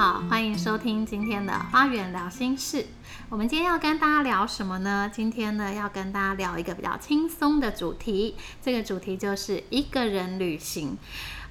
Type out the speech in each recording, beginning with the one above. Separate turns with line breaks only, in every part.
好，欢迎收听今天的《花园聊心事》。我们今天要跟大家聊什么呢？今天呢，要跟大家聊一个比较轻松的主题。这个主题就是一个人旅行。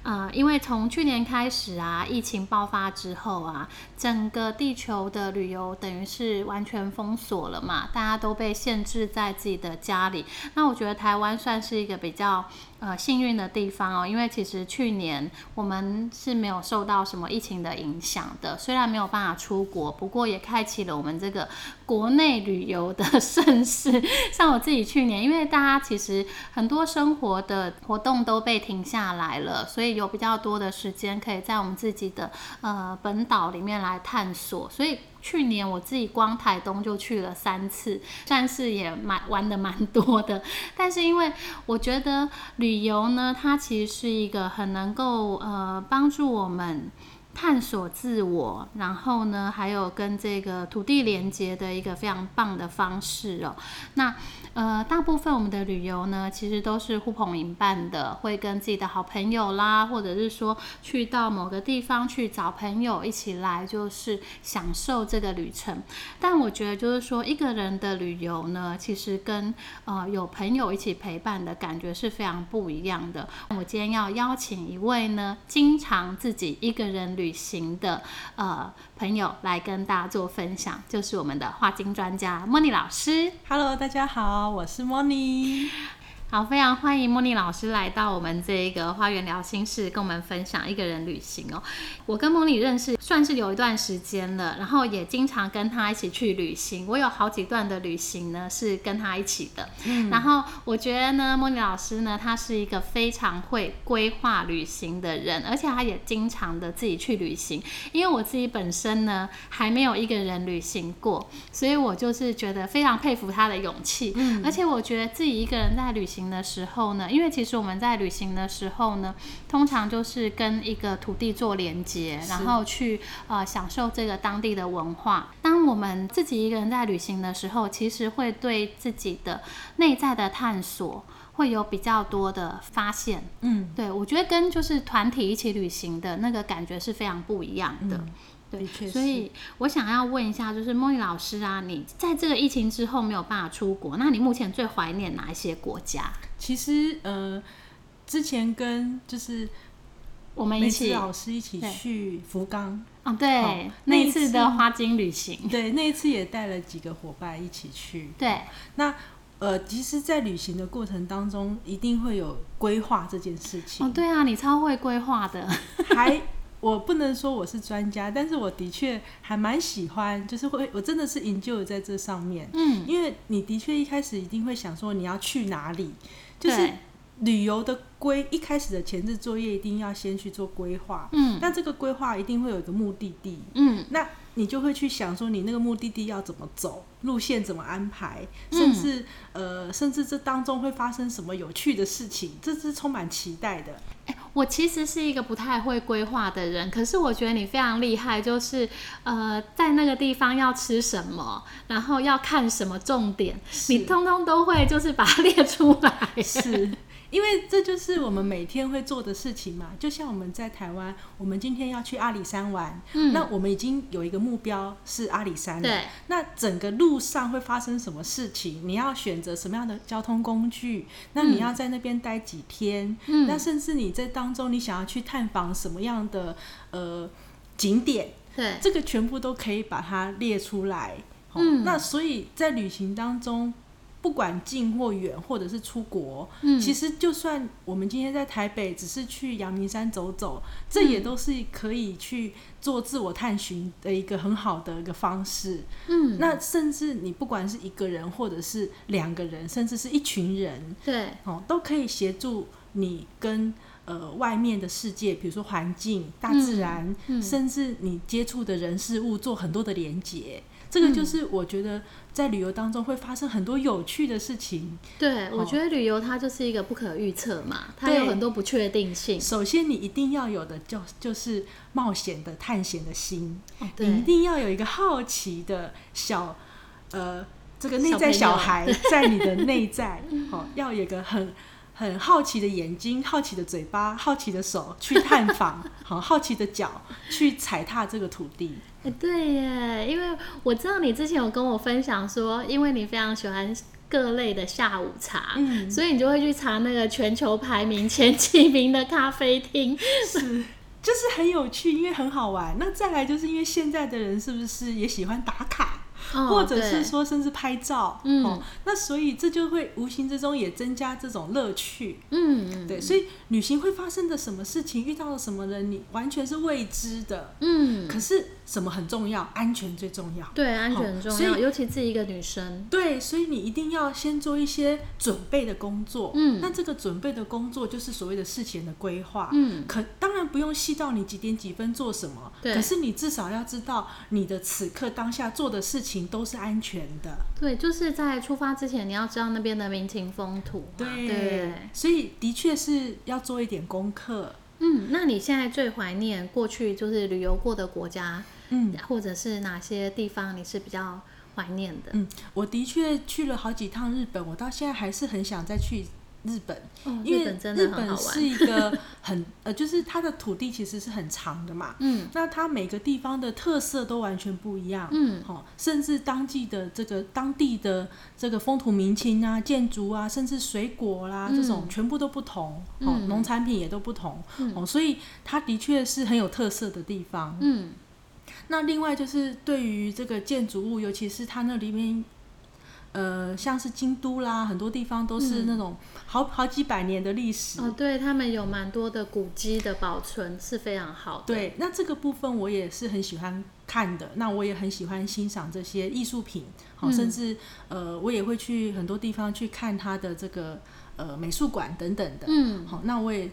呃，因为从去年开始啊，疫情爆发之后啊，整个地球的旅游等于是完全封锁了嘛，大家都被限制在自己的家里。那我觉得台湾算是一个比较呃幸运的地方哦，因为其实去年我们是没有受到什么疫情的影响的，虽然没有办法出国，不过也开启了我们这个国内旅游的 盛世。像我自己去年，因为大家其实很多生活的活动都被停下来了，所以。有比较多的时间可以在我们自己的呃本岛里面来探索，所以去年我自己光台东就去了三次，算是也蛮玩的蛮多的。但是因为我觉得旅游呢，它其实是一个很能够呃帮助我们探索自我，然后呢还有跟这个土地连接的一个非常棒的方式哦。那呃，大部分我们的旅游呢，其实都是呼朋引伴的，会跟自己的好朋友啦，或者是说去到某个地方去找朋友一起来，就是享受这个旅程。但我觉得，就是说一个人的旅游呢，其实跟呃有朋友一起陪伴的感觉是非常不一样的。我今天要邀请一位呢，经常自己一个人旅行的呃朋友来跟大家做分享，就是我们的画金专家莫妮老师。
Hello，大家好。我是莫妮。
好，非常欢迎莫妮老师来到我们这个花园聊心室，跟我们分享一个人旅行哦。我跟莫妮认识算是有一段时间了，然后也经常跟她一起去旅行。我有好几段的旅行呢是跟她一起的。嗯，然后我觉得呢，莫妮老师呢，她是一个非常会规划旅行的人，而且她也经常的自己去旅行。因为我自己本身呢还没有一个人旅行过，所以我就是觉得非常佩服她的勇气。嗯，而且我觉得自己一个人在旅行。的时候呢，因为其实我们在旅行的时候呢，通常就是跟一个土地做连接，然后去呃享受这个当地的文化。当我们自己一个人在旅行的时候，其实会对自己的内在的探索会有比较多的发现。嗯，对我觉得跟就是团体一起旅行的那个感觉是非常不一样的。
对，
所以我想要问一下，就是莫妮老师啊，你在这个疫情之后没有办法出国，那你目前最怀念哪一些国家？
其实，呃，之前跟就是
我们一起
老师一起去福冈，
哦，对，那一次的花金旅行，
对，那一次也带了几个伙伴一起去，
对，
那呃，其实，在旅行的过程当中，一定会有规划这件事情。
哦，对啊，你超会规划的，
还。我不能说我是专家，但是我的确还蛮喜欢，就是会我真的是研究在这上面。嗯，因为你的确一开始一定会想说你要去哪里，就是旅游的规一开始的前置作业一定要先去做规划。嗯，那这个规划一定会有一个目的地。嗯，那你就会去想说你那个目的地要怎么走，路线怎么安排，甚至呃，甚至这当中会发生什么有趣的事情，这是充满期待的。
我其实是一个不太会规划的人，可是我觉得你非常厉害，就是呃，在那个地方要吃什么，然后要看什么重点，你通通都会，就是把它列出来。
是。因为这就是我们每天会做的事情嘛，就像我们在台湾，我们今天要去阿里山玩，嗯，那我们已经有一个目标是阿里山了。
对。
那整个路上会发生什么事情？你要选择什么样的交通工具？那你要在那边待几天？嗯。那甚至你在当中，你想要去探访什么样的呃景点？
对。
这个全部都可以把它列出来。嗯。那所以在旅行当中。不管近或远，或者是出国，嗯。其实就算我们今天在台北，只是去阳明山走走，这也都是可以去做自我探寻的一个很好的一个方式。嗯，那甚至你不管是一个人，或者是两个人，甚至是一群人，
对，
哦，都可以协助你跟呃外面的世界，比如说环境、大自然，甚至你接触的人事物，做很多的连接。这个就是我觉得在旅游当中会发生很多有趣的事情。
对，我觉得旅游它就是一个不可预测嘛，它有很多不确定性。
首先，你一定要有的就就是冒险的、探险的心，
哦
你一定要有一个好奇的小呃这个内在小孩在你的内在，哦，要有一个很。很好奇的眼睛，好奇的嘴巴，好奇的手去探访，好好奇的脚去踩踏这个土地。
哎，对耶，因为我知道你之前有跟我分享说，因为你非常喜欢各类的下午茶，嗯，所以你就会去查那个全球排名前几名的咖啡厅，
是，就是很有趣，因为很好玩。那再来就是因为现在的人是不是也喜欢打卡？或者是说，甚至拍照，嗯，那所以这就会无形之中也增加这种乐趣，嗯，对，所以旅行会发生的什么事情，遇到了什么人，你完全是未知的，嗯，可是。什么很重要？安全最重要。
对，安全很重要，尤其是一个女生。
对，所以你一定要先做一些准备的工作。嗯，那这个准备的工作就是所谓的事前的规划。嗯，可当然不用细到你几点几分做什么。对。可是你至少要知道，你的此刻当下做的事情都是安全的。
对，就是在出发之前，你要知道那边的民情风土。对。
所以的确是要做一点功课。
嗯，那你现在最怀念过去就是旅游过的国家？嗯，或者是哪些地方你是比较怀念的？
嗯，我的确去了好几趟日本，我到现在还是很想再去日本，
因为日
本是一个很呃，就是它的土地其实是很长的嘛，嗯，那它每个地方的特色都完全不一样，嗯，好，甚至当地的这个当地的这个风土民情啊、建筑啊，甚至水果啦这种全部都不同，哦，农产品也都不同，哦，所以它的确是很有特色的地方，嗯。那另外就是对于这个建筑物，尤其是它那里面，呃，像是京都啦，很多地方都是那种好好几百年的历史。
哦，对他们有蛮多的古迹的保存是非常好的。
对，那这个部分我也是很喜欢看的。那我也很喜欢欣赏这些艺术品，好，甚至呃，我也会去很多地方去看它的这个呃美术馆等等的。嗯，好，那我也。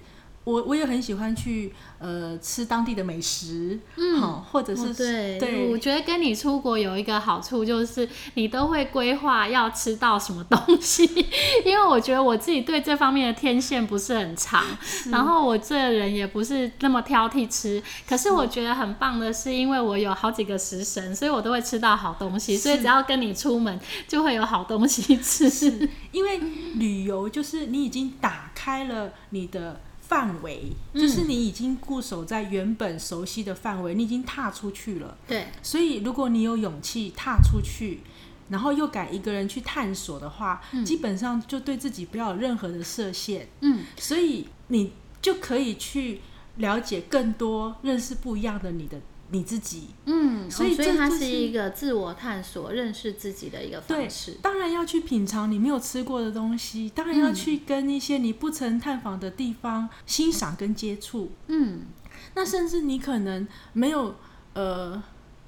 我我也很喜欢去呃吃当地的美食，嗯，好，或者是
对，
对，
我觉得跟你出国有一个好处就是你都会规划要吃到什么东西，因为我觉得我自己对这方面的天线不是很长，然后我这人也不是那么挑剔吃，可是我觉得很棒的是，因为我有好几个食神，所以我都会吃到好东西，所以只要跟你出门就会有好东西吃，
因为旅游就是你已经打开了你的。范围就是你已经固守在原本熟悉的范围，你已经踏出去了。
对，
所以如果你有勇气踏出去，然后又敢一个人去探索的话，基本上就对自己不要有任何的设限。嗯，所以你就可以去了解更多，认识不一样的你的。你自己，
嗯，所以所以它是一个自我探索、认识自己的一个方式。
当然要去品尝你没有吃过的东西，当然要去跟一些你不曾探访的地方欣赏跟接触。嗯，那甚至你可能没有呃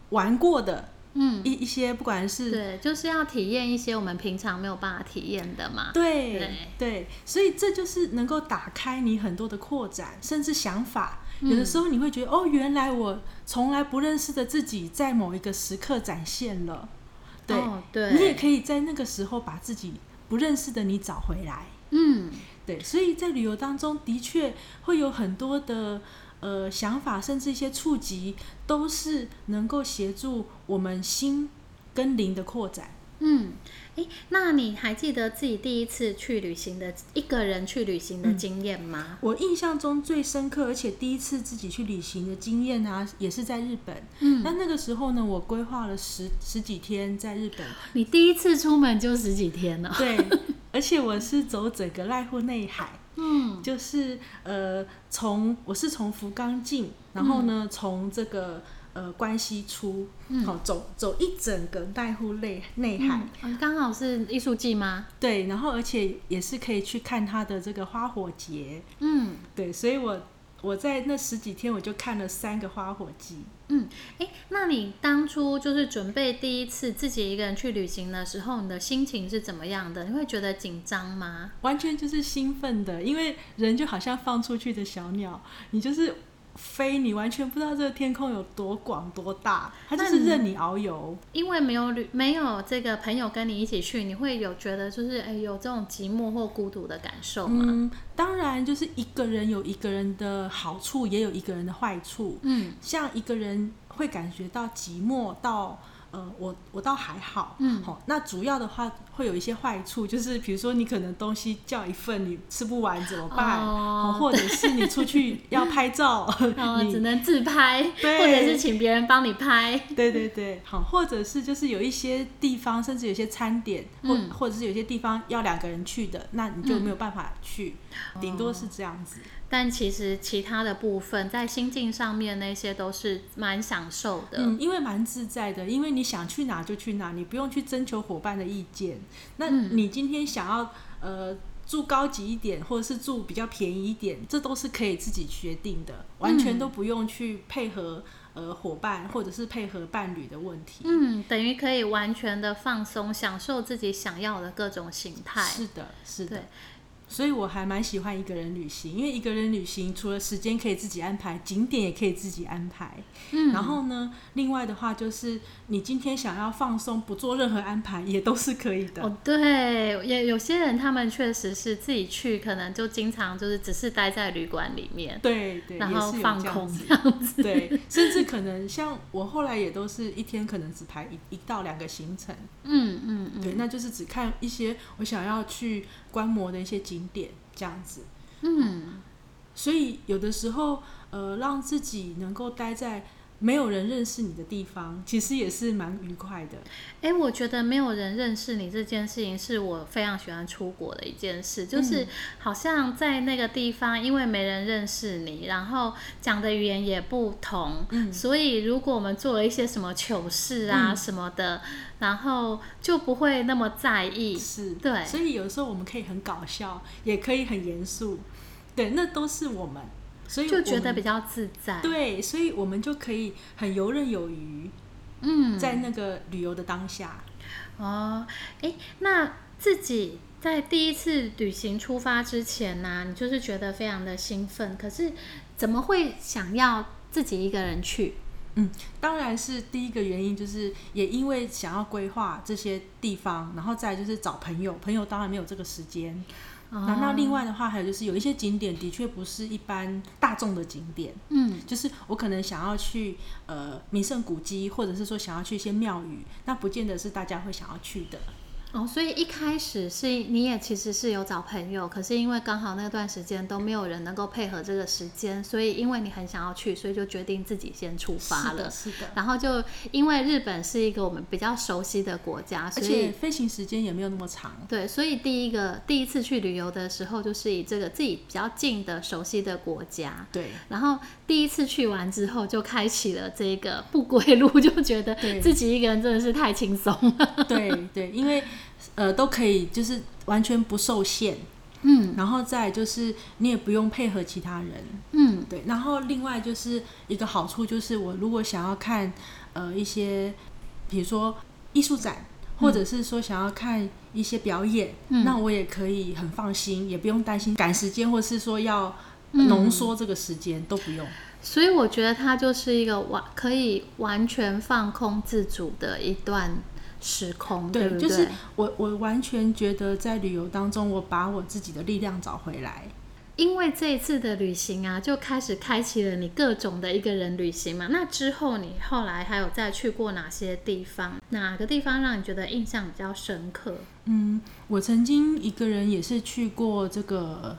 玩过的，嗯，一一些不管是
对，就是要体验一些我们平常没有办法体验的嘛。
对对，所以这就是能够打开你很多的扩展，甚至想法。有的时候你会觉得，哦，原来我从来不认识的自己，在某一个时刻展现了。对，
对，
你也可以在那个时候把自己不认识的你找回来。嗯，对，所以在旅游当中的确会有很多的呃想法，甚至一些触及，都是能够协助我们心跟灵的扩展。嗯。
那你还记得自己第一次去旅行的一个人去旅行的经验吗？
我印象中最深刻，而且第一次自己去旅行的经验啊，也是在日本。嗯，但那个时候呢，我规划了十十几天在日本。
你第一次出门就十几天呢？
对，而且我是走整个濑户内海。嗯，就是呃，从我是从福冈进，然后呢，从这个。呃，关系出，好走走一整个濑户内内海，
刚好是艺术季吗？
对，然后而且也是可以去看它的这个花火节，嗯，对，所以我我在那十几天我就看了三个花火季，
嗯，哎，那你当初就是准备第一次自己一个人去旅行的时候，你的心情是怎么样的？你会觉得紧张吗？
完全就是兴奋的，因为人就好像放出去的小鸟，你就是。飞，你完全不知道这个天空有多广多大，它就是任你遨游。
因为没有旅没有这个朋友跟你一起去，你会有觉得就是哎有这种寂寞或孤独的感受吗？
嗯，当然就是一个人有一个人的好处，也有一个人的坏处。
嗯，
像一个人会感觉到寂寞到。呃，我我倒还好，嗯，好，那主要的话会有一些坏处，就是比如说你可能东西叫一份你吃不完怎么办？哦，或者是你出去要拍照，
你只能自拍，或者是请别人帮你拍，
对对对，好，或者是就是有一些地方，甚至有些餐点，或或者是有些地方要两个人去的，那你就没有办法去，顶多是这样子。
但其实其他的部分在心境上面那些都是蛮享受的，
嗯，因为蛮自在的，因为你想去哪就去哪，你不用去征求伙伴的意见。那你今天想要呃住高级一点，或者是住比较便宜一点，这都是可以自己决定的，完全都不用去配合呃伙伴或者是配合伴侣的问题。
嗯，等于可以完全的放松，享受自己想要的各种形态。
是的，是的。所以我还蛮喜欢一个人旅行，因为一个人旅行除了时间可以自己安排，景点也可以自己安排。嗯，然后呢，另外的话就是你今天想要放松，不做任何安排也都是可以的。
哦，对，也有些人他们确实是自己去，可能就经常就是只是待在旅馆里面，
对对，
然后放空这
样子。对，甚至可能像我后来也都是一天可能只排一一到两个行程。嗯嗯嗯，对，那就是只看一些我想要去。观摩的一些景点，这样子，嗯，所以有的时候，呃，让自己能够待在。没有人认识你的地方，其实也是蛮愉快的。
哎，我觉得没有人认识你这件事情，是我非常喜欢出国的一件事。就是好像在那个地方，因为没人认识你，然后讲的语言也不同，所以如果我们做了一些什么糗事啊什么的，然后就不会那么在意。
是，
对。
所以有时候我们可以很搞笑，也可以很严肃，对，那都是我们。所以
就觉得比较自在，
对，所以我们就可以很游刃有余，嗯，在那个旅游的当下，
哦，哎，那自己在第一次旅行出发之前呢，你就是觉得非常的兴奋，可是怎么会想要自己一个人去？
嗯，当然是第一个原因就是也因为想要规划这些地方，然后再就是找朋友，朋友当然没有这个时间。那那另外的话，还有就是有一些景点的确不是一般大众的景点，嗯，就是我可能想要去呃名胜古迹，或者是说想要去一些庙宇，那不见得是大家会想要去的。
哦，所以一开始是你也其实是有找朋友，可是因为刚好那段时间都没有人能够配合这个时间，所以因为你很想要去，所以就决定自己先出发了。
是的，
然后就因为日本是一个我们比较熟悉的国家，
而且飞行时间也没有那么长。
对，所以第一个第一次去旅游的时候，就是以这个自己比较近的熟悉的国家。
对，
然后第一次去完之后，就开启了这个不归路，就觉得自己一个人真的是太轻松了。
对对，因为。呃，都可以，就是完全不受限，嗯，然后再就是你也不用配合其他人，嗯，对，然后另外就是一个好处就是，我如果想要看呃一些，比如说艺术展，或者是说想要看一些表演，那我也可以很放心，也不用担心赶时间，或是说要浓缩这个时间都不用。
所以我觉得它就是一个完可以完全放空自主的一段。时空对，
就是我我完全觉得在旅游当中，我把我自己的力量找回来。
因为这一次的旅行啊，就开始开启了你各种的一个人旅行嘛。那之后你后来还有再去过哪些地方？哪个地方让你觉得印象比较深刻？
嗯，我曾经一个人也是去过这个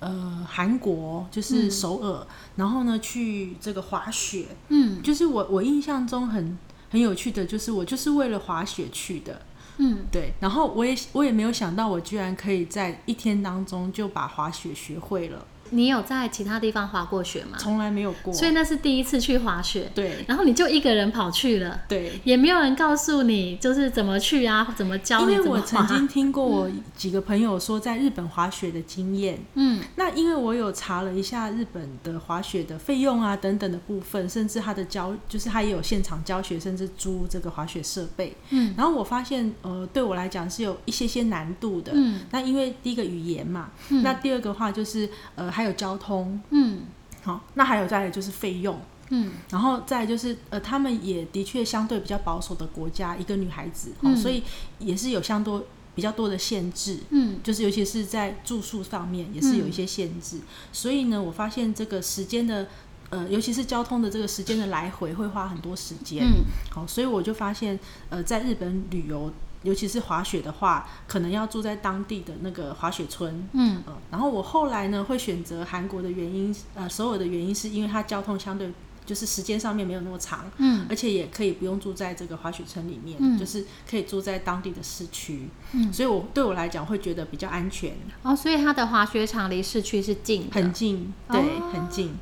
呃韩国，就是首尔，然后呢去这个滑雪。嗯，就是我我印象中很。很有趣的就是，我就是为了滑雪去的，嗯，对。然后我也我也没有想到，我居然可以在一天当中就把滑雪学会了。
你有在其他地方滑过雪吗？
从来没有过，
所以那是第一次去滑雪。
对，
然后你就一个人跑去了，
对，
也没有人告诉你就是怎么去啊，怎么教
你因为我曾经听过我几个朋友说在日本滑雪的经验，嗯，那因为我有查了一下日本的滑雪的费用啊等等的部分，甚至他的教就是他也有现场教学，甚至租这个滑雪设备，嗯，然后我发现呃对我来讲是有一些些难度的，嗯，那因为第一个语言嘛，那第二个话就是呃。还有交通，嗯，好，那还有再来就是费用，
嗯，
然后再来就是呃，他们也的确相对比较保守的国家，一个女孩子，哦，所以也是有相多比较多的限制，
嗯，
就是尤其是在住宿上面也是有一些限制，所以呢，我发现这个时间的呃，尤其是交通的这个时间的来回会花很多时间，
嗯，
好，所以我就发现呃，在日本旅游。尤其是滑雪的话，可能要住在当地的那个滑雪村。
嗯，
呃，然后我后来呢会选择韩国的原因，呃，所有的原因是因为它交通相对就是时间上面没有那么长，
嗯，
而且也可以不用住在这个滑雪村里面，
嗯。
就是可以住在当地的市区。
嗯。
所以我对我来讲会觉得比较安全，
哦，所以它的滑雪场离市区是近，
很近，对，
哦
很近，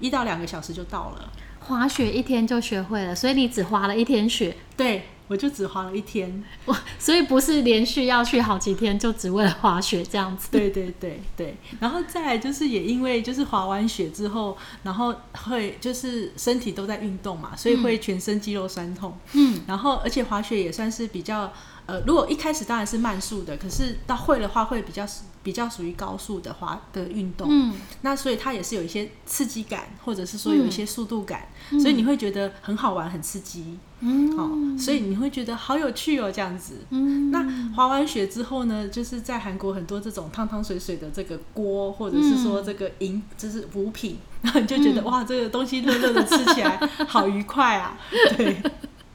一到两个小时就到了。
滑雪一天就学会了，所以你只滑了一天雪，
对，我就只滑了一天。
我，所以不是连续要去好几天，就只为了滑雪这样子。
对对对对，然后再来就是也因为就是滑完雪之后，然后会就是身体都在运动嘛，所以会全身肌肉酸痛。
嗯，
然后而且滑雪也算是比较呃，如果一开始当然是慢速的，可是到会的话会比较比较属于高速的滑的运动。
嗯，
那所以它也是有一些刺激感，或者是说有一些速度感，
嗯
所以你会觉得很好玩、很刺激。
嗯，
哦，所以你会觉得好有趣哦，这样子。
嗯，
那滑完雪之后呢，就是在韩国很多这种汤汤水水的这个锅，或者是说这个饮，就是补品，然后你就觉得、
嗯
哇，这个东西热热的吃起来好愉快啊，对。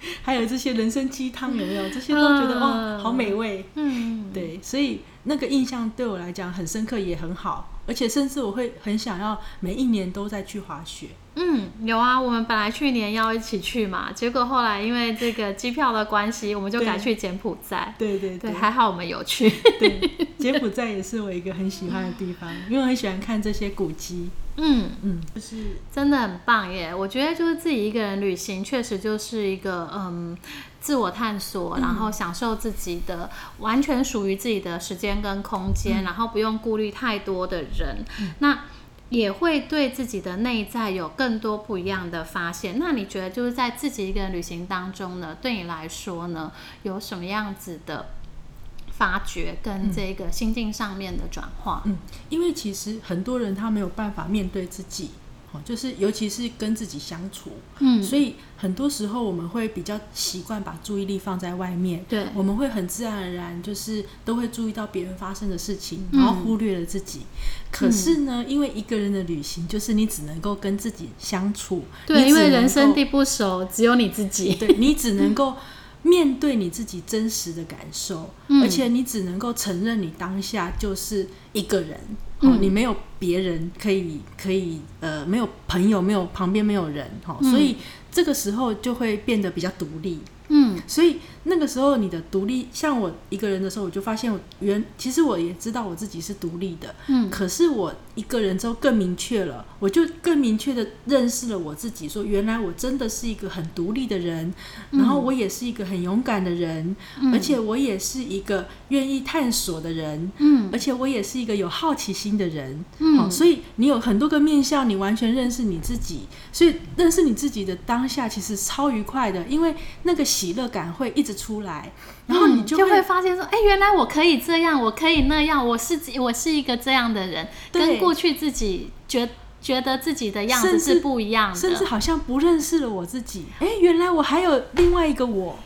还有这些人参鸡汤有没有？这些都觉得哇，
嗯
好美味。
嗯，
对，所以那个印象对我来讲很深刻，也很好，而且甚至我会很想要每一年都在去滑雪。
嗯，有啊，我们本来去年要一起去嘛，结果后来因为这个机票的关系，我们就改去柬埔寨。
对对
对，还好我们有去。
对，柬埔寨也是我一个很喜欢的地方，因为我很喜欢看这些古迹。
嗯，
嗯，就是
真的很棒耶！我觉得就是自己一个人旅行，确实就是一个嗯自我探索，然后享受自己的完全属于自己的时间跟空间，然后不用顾虑太多的人。那也会对自己的内在有更多不一样的发现。那你觉得就是在自己一个人旅行当中呢，对你来说呢，有什么样子的发掘跟这个心境上面的转化？
嗯，因为其实很多人他没有办法面对自己，哦，就是尤其是跟自己相处，
嗯，
所以很多时候我们会比较习惯把注意力放在外面，
对，
我们会很自然而然就是都会注意到别人发生的事情，
嗯
然后忽略了自己。可是呢，因为一个人的旅行，就是你只能够跟自己相处，
对，因为人生地不熟，只有你自己。
对你只能够面对你自己真实的感受，
嗯。
而且你只能够承认你当下就是一个人，
嗯。
哦，你没有别人可以可以呃，没有朋友，没有旁边没有人，哈、
嗯。
所以这个时候就会变得比较独立。
嗯。
所以那个时候你的独立，像我一个人的时候，我就发现我原其实我也知道我自己是独立的，
嗯。
可是我一个人之后更明确了，我就更明确的认识了我自己，说原来我真的是一个很独立的人，然后我也是一个很勇敢的人，
嗯。
而且我也是一个愿意探索的人，
嗯。
而且我也是一个有好奇心的人。
嗯。
好，所以你有很多个面向，你完全认识你自己，所以认识你自己的当下其实超愉快的，因为那个喜乐感会一直出来，然后你
嗯就
就会,、
发现说，哎、原来我可以这样，我可以那样，我是我是一个这样的人，跟过去自己觉觉得自己的样子是不一样的。
甚至好像不认识了我自己，哎，原来我还有另外一个我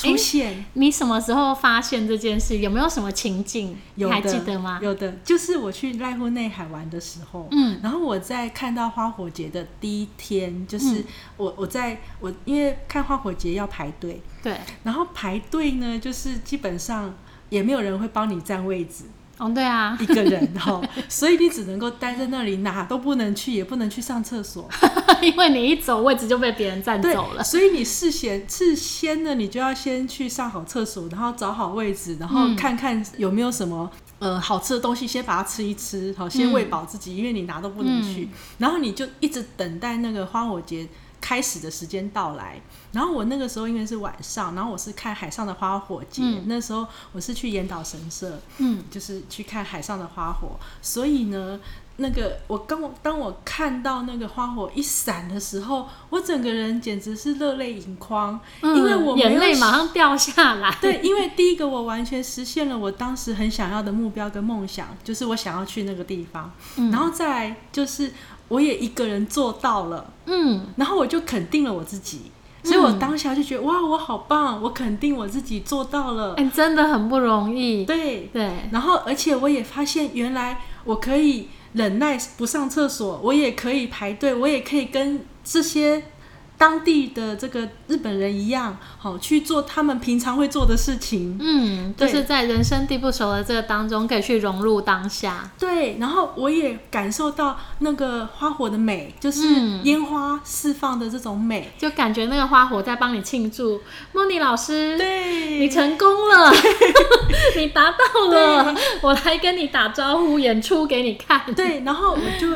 出现。
你什么时候发现这件事？有没有什么情境？
有的
还记得吗？
有的，就是我去濑户内海玩的时候，
嗯
然后我在看到花火节的第一天，就是
嗯
我我在我因为看花火节要排队，
对，
然后排队呢，就是基本上也没有人会帮你占位置，
哦，对啊，
一个人 哈，所以你只能够待在那里，哪都不能去，也不能去上厕所。
因为你一走位置就被别人占走了。
所以你事先事先呢，你就要先去上好厕所，然后找好位置，然后
嗯
看看有没有什么。呃，好吃的东西先把它吃一吃，好，先喂饱自己，因为你哪都不能去。然后你就一直等待那个花火节开始的时间到来。然后我那个时候因为是晚上，然后我是看海上的花火节，
嗯
那时候我是去岩岛神社，
嗯
就是去看海上的花火，所以呢，那个我刚我当我看到那个花火一闪的时候，我整个人简直是热泪盈眶，因为我
眼泪马上掉下来。
对，因为第一个我完全实现了我当时很想要的目标跟梦想，就是我想要去那个地方，然后再来就是我也一个人做到了，
嗯，
然后我就肯定了我自己，所以我当下就觉得哇，我好棒，我肯定我自己做到了，
哎、真的很不容易。
对，
对，
然后而且我也发现原来我可以忍耐不上厕所，我也可以排队，我也可以跟这些。当地的这个日本人一样，好去做他们平常会做的事情。
嗯，就是在人生地不熟的这个当中，可以去融入当下。
对，然后我也感受到那个花火的美，就是
嗯
烟花释放的这种美。
就感觉那个花火在帮你庆祝，莫妮老师，
对，
你成功了，你达到了，我来跟你打招呼，演出给你看。
对，然后我就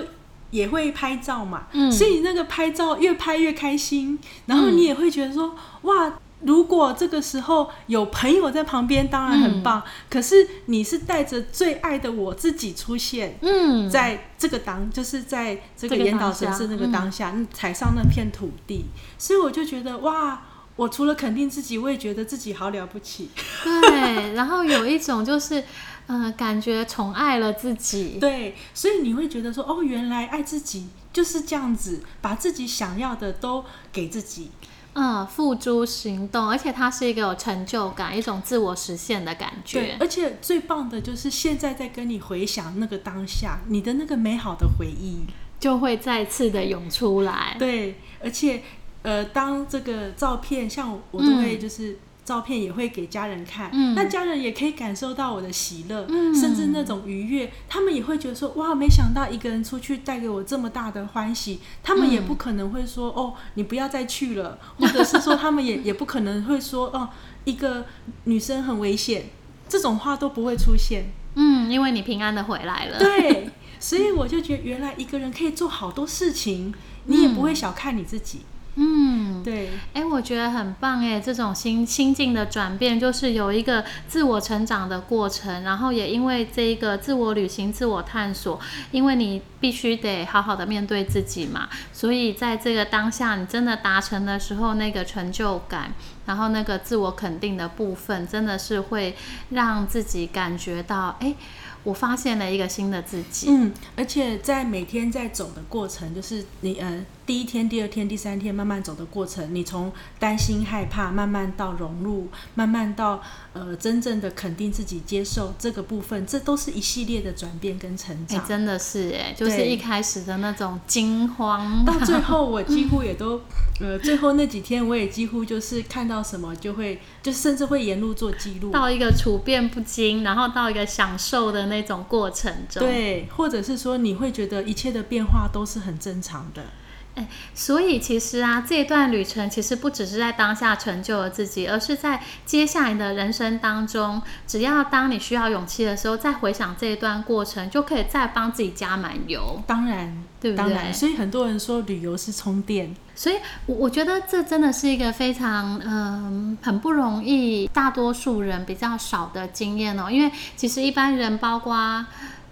也会拍照嘛，
嗯
所以那个拍照越拍越开心，然后你也会觉得说，哇。如果这个时候有朋友在旁边，当然很棒。可是你是带着最爱的我自己出现，
嗯，
在这个当，就是在这个
这个
岩岛神社那个当下，嗯踩上那片土地，所以我就觉得哇，我除了肯定自己，我也觉得自己好了不起。
对，然后有一种就是，呃，感觉宠爱了自己。
对，所以你会觉得说，哦，原来爱自己就是这样子，把自己想要的都给自己。
嗯，付诸行动，而且它是一个有成就感、一种自我实现的感觉
对
觉，。
而且最棒的就是现在在跟你回想那个当下，你的那个美好的回忆。
就会再次的涌出来。
对，而且呃，当这个照片，像我我都会就是。照片也会给家人看，
嗯
那家人也可以感受到我的喜乐，
嗯
甚至那种愉悦，他们也会觉得说，哇，没想到一个人出去带给我这么大的欢喜，他们也
嗯
不可能会说，哦，你不要再去了，或者是说他们也也不可能会说，哦，一个女生很危险，这种话都不会出现。
嗯，因为你平安的回来了。
对，所以我就觉得原来一个人可以做好多事情，你也不会小看你自己。
嗯，
对，
哎，我觉得很棒哎，这种心心境的转变，就是有一个自我成长的过程，然后也因为这一个自我旅行、自我探索，因为你必须得好好的面对自己嘛，所以在这个当下，你真的达成的时候，那个成就感，然后那个自我肯定的部分，真的是会让自己感觉到，哎，我发现了一个新的自己。
嗯，而且在每天在走的过程，就是你呃第一天、第二天、第三天慢慢走的过程，你从担心、害怕，慢慢到融入，慢慢到呃真正的肯定自己、接受这个部分，这都是一系列的转变跟成
哎，
长。
真的是哎，就是一开始的那种惊慌，
到最后，我几乎也都，呃，最后那几天我也几乎就是看到什么就会，就甚至会沿路做记录。
到一个处变不惊，然后到一个享受的那种过程中。，
对，或者是说你会觉得一切的变化都是很正常的。
所以其实啊，这一段旅程其实不只是在当下成就了自己，而是在接下来的人生当中，只要当你需要勇气的时候，再回想这一段过程，就可以再帮自己加满油。
当然，
对不
当然，
对
所以很多人说旅游是充电。
所以，我我觉得这真的是一个非常嗯、很不容易，大多数人比较少的经验哦。因为其实一般人，包括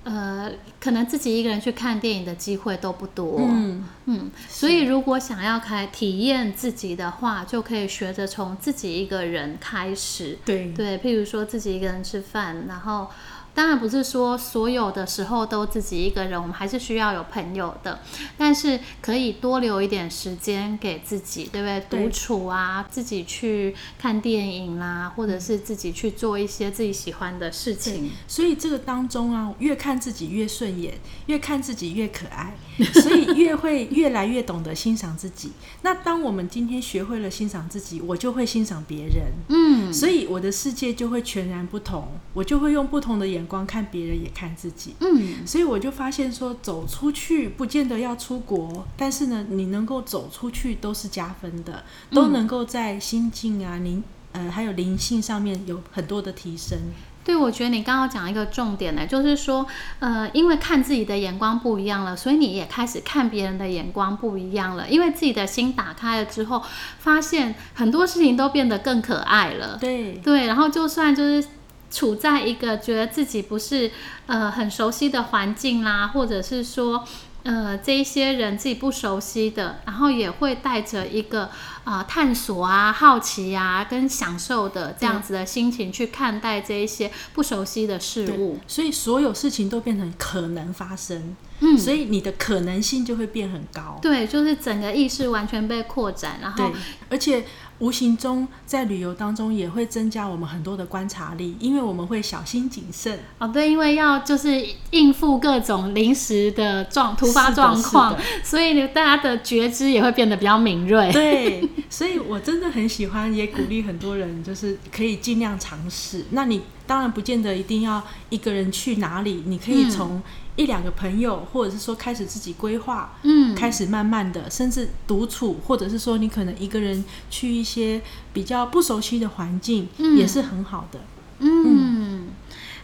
呃，可能自己一个人去看电影的机会都不多。
嗯，
嗯，所以如果想要开体验自己的话，就可以学着从自己一个人开始。
对，
对，譬如说自己一个人吃饭，然后当然不是说所有的时候都自己一个人，我们还是需要有朋友的，但是可以多留一点时间给自己，对不对？
对
独处啊，自己去看电影啦，或者是自己去做一些自己喜欢的事情。
所以这个当中啊，越看自己越顺眼，越看自己越可爱，所以越会越来越懂得欣赏自己。那当我们今天学会了欣赏自己，我就会欣赏别人。
嗯，
所以我的世界就会全然不同，我就会用不同的眼光看别人，也看自己。
嗯，
所以我就发现说，走出去不见得要出国，但是呢，你能够走出去都是加分的，都能够在心境啊、灵呃还有灵性上面有很多的提升。
对，我觉得你刚刚讲一个重点呢，就是说，呃，因为看自己的眼光不一样了，所以你也开始看别人的眼光不一样了。因为自己的心打开了之后，发现很多事情都变得更可爱了。
对，
对，然后就算就是处在一个觉得自己不是呃很熟悉的环境啦，或者是说。呃，这一些人自己不熟悉的，然后也会带着一个啊探索啊、好奇啊、跟享受的这样子的心情去看待这一些不熟悉的事物，
所以所有事情都变成可能发生，嗯，所以你的可能性就会变很高，
对，就是整个意识完全被扩展，然后
而且。无形中，在旅游当中也会增加我们很多的观察力，因为我们会小心谨慎。
哦，对，因为要就是应付各种临时的状突发状况，所以大家的觉知也会变得比较敏锐。
对，所以我真的很喜欢，也鼓励很多人，就是可以尽量尝试。那你当然不见得一定要一个人去哪里，你可以从。一两个朋友，或者是说开始自己规划，嗯，开始慢慢的，甚至独处，或者是说你可能一个人去一些比较不熟悉的环境，也是很好的。
嗯，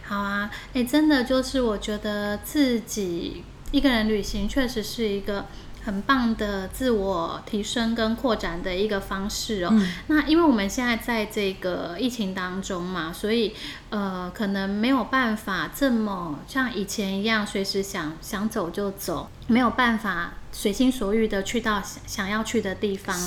好啊，哎，真的就是我觉得自己一个人旅行确实是一个。很棒的自我提升跟扩展的一个方式哦。那因为我们现在在这个疫情当中嘛，所以呃，可能没有办法这么像以前一样，随时想想走就走，没有办法随心所欲的去到想想要去的地方。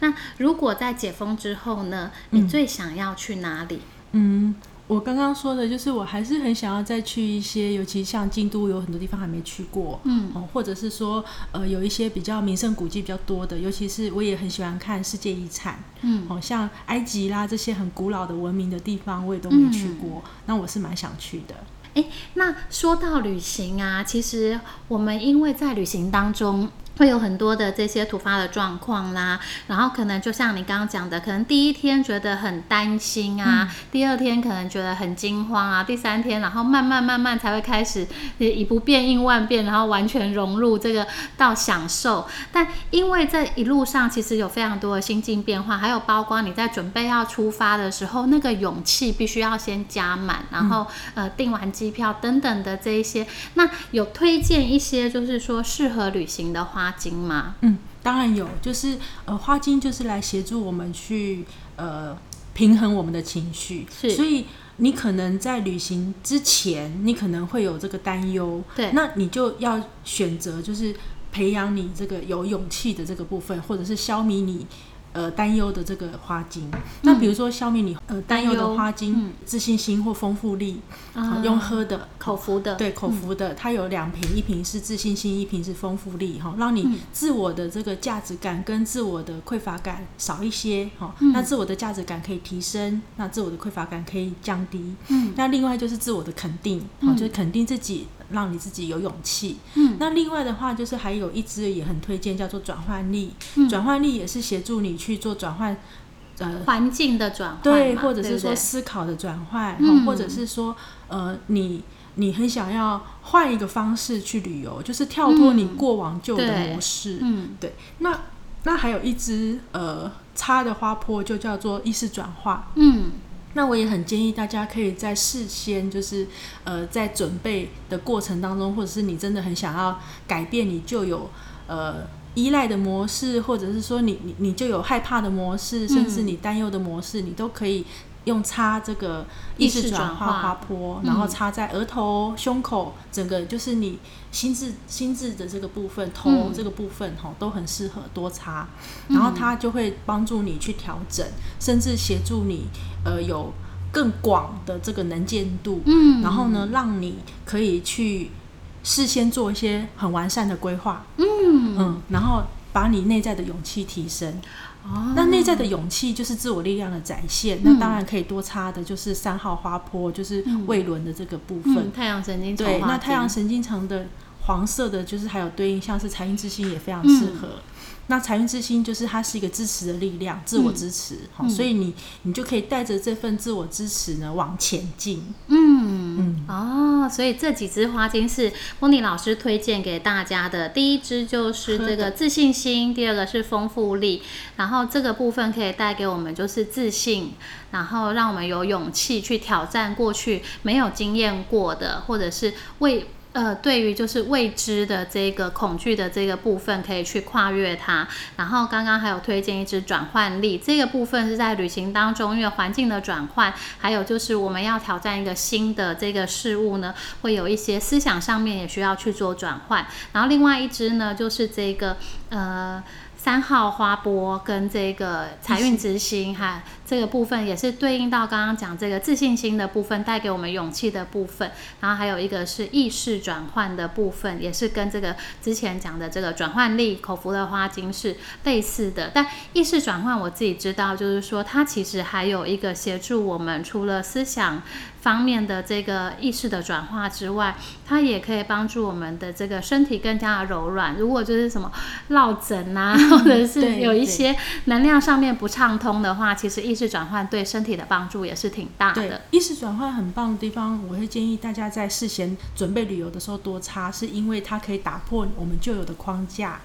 那如果在解封之后呢，你最想要去哪里？
嗯。我刚刚说的就是，我还是很想要再去一些，尤其像京都有很多地方还没去过，嗯，哦，或者是说，呃，有一些比较名胜古迹比较多的，尤其是我也很喜欢看世界遗产，嗯，哦，像埃及啦这些很古老的文明的地方，我也都没去过，那我是蛮想去的。
哎，那说到旅行啊，其实我们因为在旅行当中。会有很多的这些突发的状况啦，然后可能就像你刚刚讲的，可能第一天觉得很担心啊，第二天可能觉得很惊慌啊，第三天，然后慢慢慢慢才会开始以不变应万变，然后完全融入这个到享受。但因为这一路上其实有非常多的心境变化，还有包括你在准备要出发的时候，那个勇气必须要先加满，然后呃订完机票等等的这一些，那有推荐一些就是说适合旅行的话。花精吗？
嗯，当然有，就是呃，花精就是来协助我们去呃平衡我们的情绪。是，所以你可能在旅行之前，你可能会有这个担忧。
对，
那你就要选择就是培养你这个有勇气的这个部分，或者是消弭你。呃，担忧的这个花精，那比如说消弭你呃担忧的花精，自信心或丰富力，用喝的
口服的，
对口服的，它有两瓶，一瓶是自信心，一瓶是丰富力，哈，让你自我的这个价值感跟自我的匮乏感少一些，哈，那自我的价值感可以提升，那自我的匮乏感可以降低，嗯，那另外就是自我的肯定，好，就是肯定自己。让你自己有勇气。嗯，那另外的话，就是还有一支也很推荐，叫做转换力。嗯，转换力也是协助你去做转换，
呃，环境的转换，
对，或者是说思考的转换，或者是说，呃，你你很想要换一个方式去旅游，就是跳脱你过往旧的模式。嗯，对。那那还有一支呃插的花坡，就叫做意识转化。嗯。那我也很建议大家可以在事先，就是呃，在准备的过程当中，或者是你真的很想要改变你就有呃依赖的模式，或者是说你你你就有害怕的模式，甚至你担忧的模式，你都可以。用擦这个意识转化滑坡，然后擦在额头、胸口，整个就是你心智、心智的这个部分、头这个部分，哈，都很适合多擦。然后它就会帮助你去调整，甚至协助你呃有更广的这个能见度。嗯，然后呢，让你可以去事先做一些很完善的规划。嗯嗯，然后把你内在的勇气提升。那内在的勇气就是自我力量的展现，那当然可以多插的，就是三号花坡，就是胃轮的这个部分。
太阳神经
对，那太阳神经层的黄色的，就是还有对应像是财运之星也非常适合。那财运之星就是它是一个支持的力量，自我支持，好，所以你你就可以带着这份自我支持呢往前进。
嗯嗯哦，所以这几支花精是莫妮老师推荐给大家的。第一支就是这个自信心，第二个是丰富力，然后这个部分可以带给我们就是自信，然后让我们有勇气去挑战过去没有经验过的，或者是为。呃，对于就是未知的这个恐惧的这个部分，可以去跨越它。然后刚刚还有推荐一支转换力，这个部分是在旅行当中，因为环境的转换，还有就是我们要挑战一个新的这个事物呢，会有一些思想上面也需要去做转换。然后另外一支呢，就是这个呃。三号花波跟这个财运之星哈，这个部分也是对应到刚刚讲这个自信心的部分，带给我们勇气的部分。然后还有一个是意识转换的部分，也是跟这个之前讲的这个转换力口服的花精是类似的。但意识转换我自己知道，就是说它其实还有一个协助我们，除了思想。方面的这个意识的转化之外，它也可以帮助我们的这个身体更加的柔软。如果就是什么落枕啊，或者是有一些能量上面不畅通的话，其实意识转换对身体的帮助也是挺大的。
意识转换很棒的地方，我会建议大家在事先准备旅游的时候多擦，是因为它可以打破我们旧有的框架，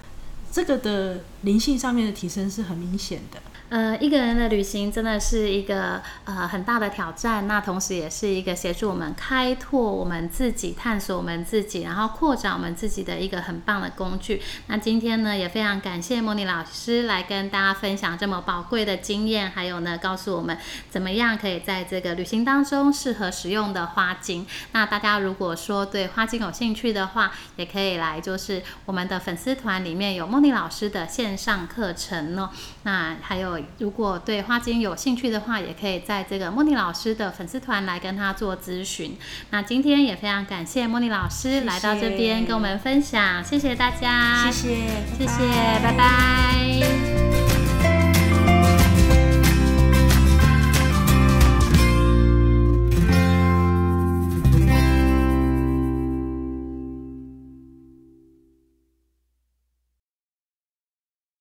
这个的灵性上面的提升是很明显的。
呃，一个人的旅行真的是一个呃很大的挑战，那同时也是一个协助我们开拓我们自己、探索我们自己，然后扩展我们自己的一个很棒的工具。那今天呢，也非常感谢莫妮老师来跟大家分享这么宝贵的经验，还有呢，告诉我们怎么样可以在这个旅行当中适合使用的花精。那大家如果说对花精有兴趣的话，也可以来就是我们的粉丝团里面有莫妮老师的线上课程哦。那还有。如果对花精有兴趣的话，也可以在这个莫妮老师的粉丝团来跟他做咨询。那今天也非常感谢莫妮老师来到这边跟我们分享，谢谢大家，
谢谢，
谢谢，拜拜。